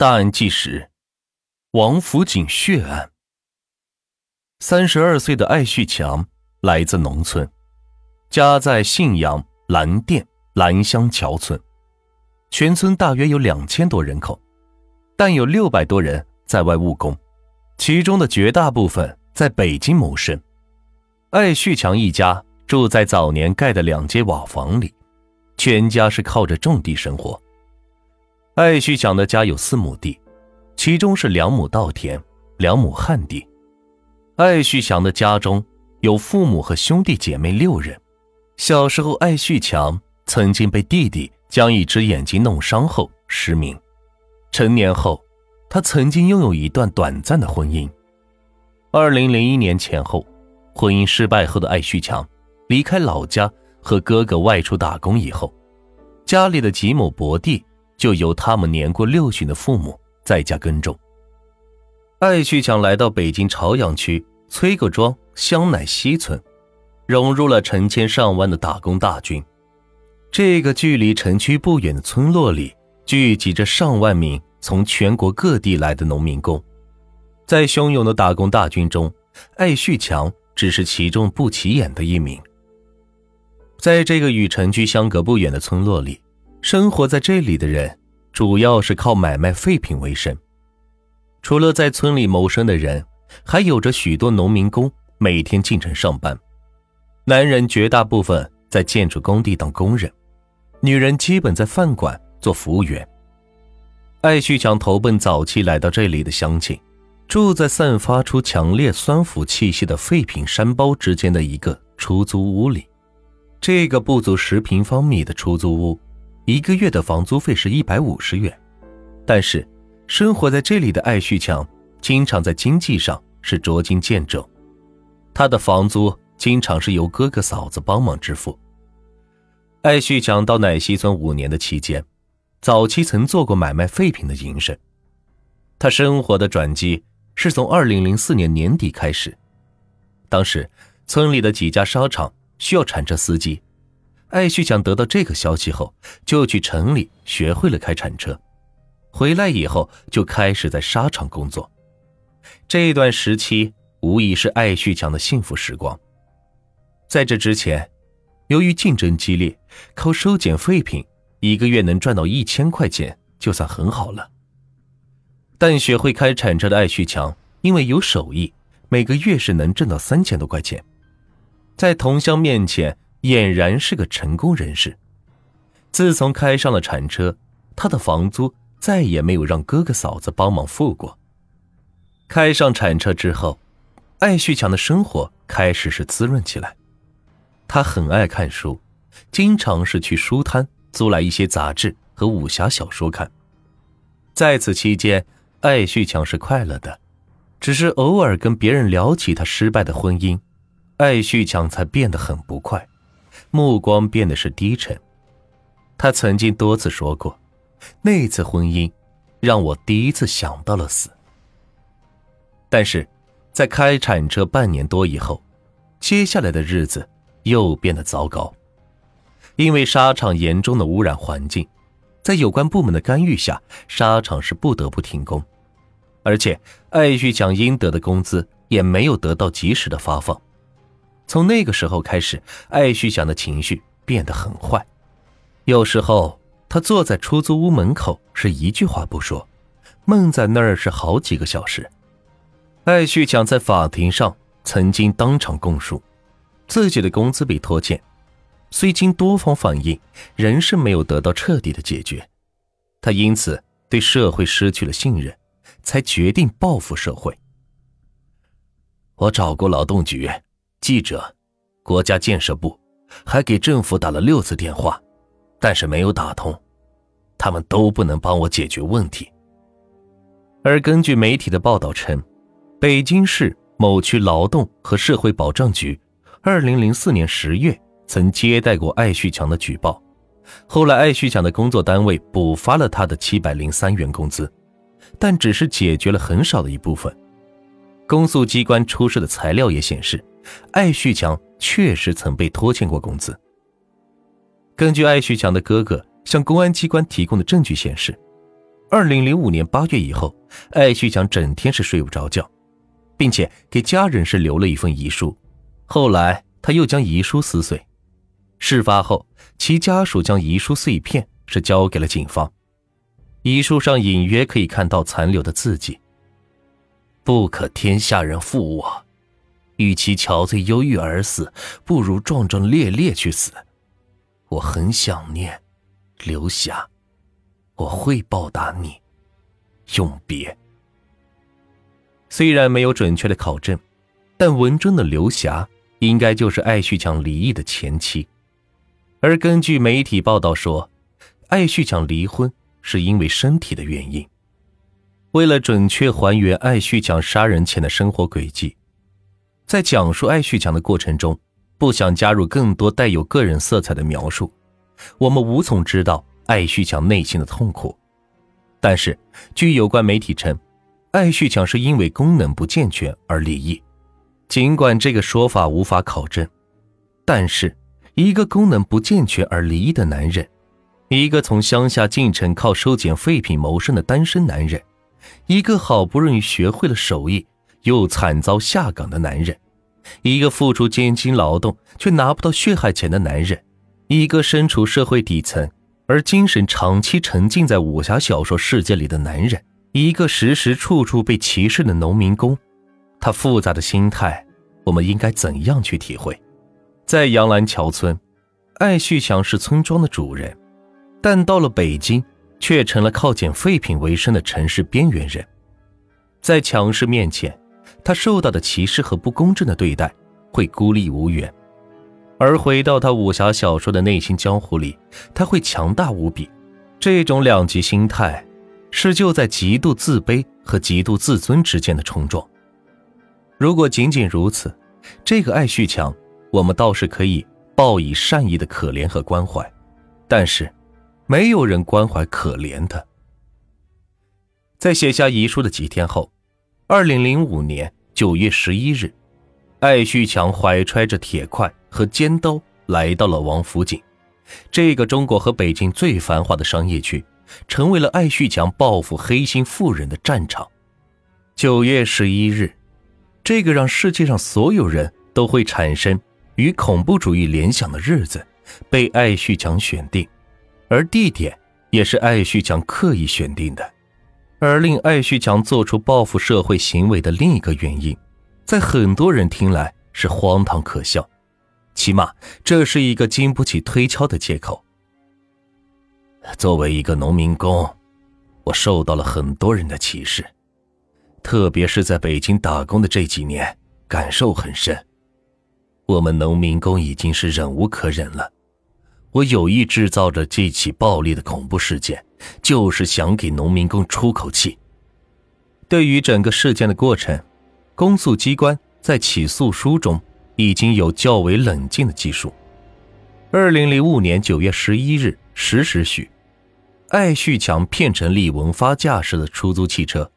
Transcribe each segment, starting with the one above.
大案纪实：王府井血案。三十二岁的艾旭强来自农村，家在信阳蓝店兰香桥村，全村大约有两千多人口，但有六百多人在外务工，其中的绝大部分在北京谋生。艾旭强一家住在早年盖的两间瓦房里，全家是靠着种地生活。艾旭强的家有四亩地，其中是两亩稻田，两亩旱地。艾旭强的家中有父母和兄弟姐妹六人。小时候，艾旭强曾经被弟弟将一只眼睛弄伤后失明。成年后，他曾经拥有一段短暂的婚姻。二零零一年前后，婚姻失败后的艾旭强离开老家，和哥哥外出打工以后，家里的几亩薄地。就由他们年过六旬的父母在家耕种。艾旭强来到北京朝阳区崔各庄香乃西村，融入了成千上万的打工大军。这个距离城区不远的村落里，聚集着上万名从全国各地来的农民工。在汹涌的打工大军中，艾旭强只是其中不起眼的一名。在这个与城区相隔不远的村落里。生活在这里的人，主要是靠买卖废品为生。除了在村里谋生的人，还有着许多农民工每天进城上班。男人绝大部分在建筑工地当工人，女人基本在饭馆做服务员。艾旭强投奔早期来到这里的乡亲，住在散发出强烈酸腐气息的废品山包之间的一个出租屋里。这个不足十平方米的出租屋。一个月的房租费是一百五十元，但是生活在这里的艾旭强经常在经济上是捉襟见肘，他的房租经常是由哥哥嫂子帮忙支付。艾旭强到奶西村五年的期间，早期曾做过买卖废品的营生。他生活的转机是从二零零四年年底开始，当时村里的几家沙场需要铲车司机。艾旭强得到这个消息后，就去城里学会了开铲车。回来以后，就开始在沙场工作。这段时期无疑是艾旭强的幸福时光。在这之前，由于竞争激烈，靠收捡废品，一个月能赚到一千块钱就算很好了。但学会开铲车的艾旭强，因为有手艺，每个月是能挣到三千多块钱，在同乡面前。俨然是个成功人士。自从开上了铲车，他的房租再也没有让哥哥嫂子帮忙付过。开上铲车之后，艾旭强的生活开始是滋润起来。他很爱看书，经常是去书摊租来一些杂志和武侠小说看。在此期间，艾旭强是快乐的，只是偶尔跟别人聊起他失败的婚姻，艾旭强才变得很不快。目光变得是低沉。他曾经多次说过，那次婚姻让我第一次想到了死。但是，在开铲车半年多以后，接下来的日子又变得糟糕。因为沙场严重的污染环境，在有关部门的干预下，沙场是不得不停工，而且艾旭强应得的工资也没有得到及时的发放。从那个时候开始，艾旭强的情绪变得很坏。有时候，他坐在出租屋门口，是一句话不说，闷在那儿是好几个小时。艾旭强在法庭上曾经当场供述，自己的工资被拖欠，虽经多方反映，仍是没有得到彻底的解决。他因此对社会失去了信任，才决定报复社会。我找过劳动局。记者，国家建设部，还给政府打了六次电话，但是没有打通，他们都不能帮我解决问题。而根据媒体的报道称，北京市某区劳动和社会保障局，二零零四年十月曾接待过艾旭强的举报，后来艾旭强的工作单位补发了他的七百零三元工资，但只是解决了很少的一部分。公诉机关出示的材料也显示。艾旭强确实曾被拖欠过工资。根据艾旭强的哥哥向公安机关提供的证据显示，二零零五年八月以后，艾旭强整天是睡不着觉，并且给家人是留了一份遗书。后来他又将遗书撕碎。事发后，其家属将遗书碎片是交给了警方。遗书上隐约可以看到残留的字迹：“不可天下人负我，与其憔悴忧郁而死，不如壮壮烈烈去死。我很想念刘霞。”我会报答你，永别。虽然没有准确的考证，但文中的刘霞应该就是艾旭强离异的前妻。而根据媒体报道说，艾旭强离婚是因为身体的原因。为了准确还原艾旭强杀人前的生活轨迹，在讲述艾旭强的过程中，不想加入更多带有个人色彩的描述，我们无从知道。艾旭强内心的痛苦，但是据有关媒体称，艾旭强是因为功能不健全而离异。尽管这个说法无法考证，但是一个功能不健全而离异的男人，一个从乡下进城靠收捡废品谋生的单身男人，一个好不容易学会了手艺又惨遭下岗的男人，一个付出艰辛劳动却拿不到血汗钱的男人，一个身处社会底层。而精神长期沉浸在武侠小说世界里的男人，一个时时处处被歧视的农民工，他复杂的心态，我们应该怎样去体会？在杨兰桥村，艾旭强是村庄的主人，但到了北京，却成了靠捡废品为生的城市边缘人。在强势面前，他受到的歧视和不公正的对待，会孤立无援。而回到他武侠小说的内心江湖里，他会强大无比。这种两极心态，是就在极度自卑和极度自尊之间的冲撞。如果仅仅如此，这个艾旭强，我们倒是可以报以善意的可怜和关怀。但是，没有人关怀可怜他。在写下遗书的几天后，二零零五年九月十一日，艾旭强怀揣着铁块。和尖刀来到了王府井，这个中国和北京最繁华的商业区，成为了艾旭强报复黑心富人的战场。九月十一日，这个让世界上所有人都会产生与恐怖主义联想的日子，被艾旭强选定，而地点也是艾旭强刻意选定的。而令艾旭强做出报复社会行为的另一个原因，在很多人听来是荒唐可笑。起码这是一个经不起推敲的借口。作为一个农民工，我受到了很多人的歧视，特别是在北京打工的这几年，感受很深。我们农民工已经是忍无可忍了。我有意制造着这起暴力的恐怖事件，就是想给农民工出口气。对于整个事件的过程，公诉机关在起诉书中。已经有较为冷静的技术。二零零五年九月十一日十时许，艾旭强骗乘李文发驾驶的出租汽车，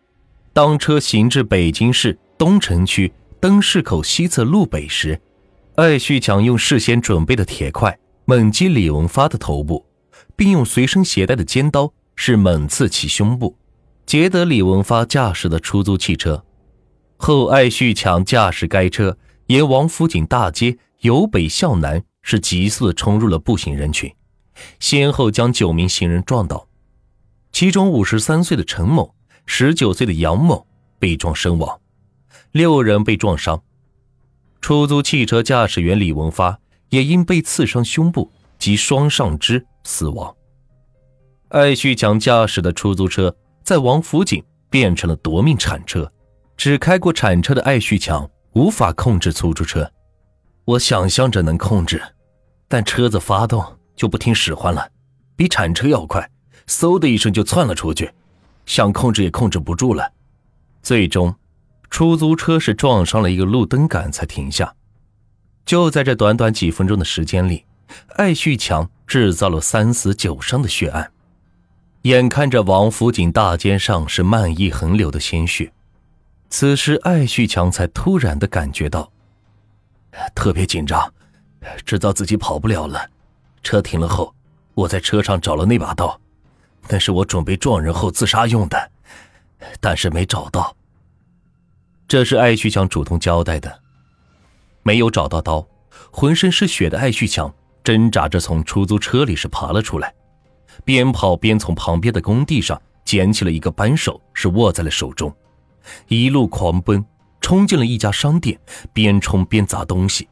当车行至北京市东城区灯市口西侧路北时，艾旭强用事先准备的铁块猛击李文发的头部，并用随身携带的尖刀是猛刺其胸部，劫得李文发驾驶的出租汽车。后，艾旭强驾驶该车。沿王府井大街由北向南，是急速冲入了步行人群，先后将九名行人撞倒，其中五十三岁的陈某、十九岁的杨某被撞身亡，六人被撞伤。出租汽车驾驶员李文发也因被刺伤胸部及双上肢死亡。艾旭强驾驶的出租车在王府井变成了夺命铲车，只开过铲车的艾旭强。无法控制出租车，我想象着能控制，但车子发动就不听使唤了，比铲车要快，嗖的一声就窜了出去，想控制也控制不住了。最终，出租车是撞上了一个路灯杆才停下。就在这短短几分钟的时间里，艾旭强制造了三死九伤的血案。眼看着王府井大街上是漫溢横流的鲜血。此时，艾旭强才突然的感觉到特别紧张，知道自己跑不了了。车停了后，我在车上找了那把刀，那是我准备撞人后自杀用的，但是没找到。这是艾旭强主动交代的。没有找到刀，浑身是血的艾旭强挣扎着从出租车里是爬了出来，边跑边从旁边的工地上捡起了一个扳手，是握在了手中，一路狂奔，冲进了一家商店，边冲边砸东西，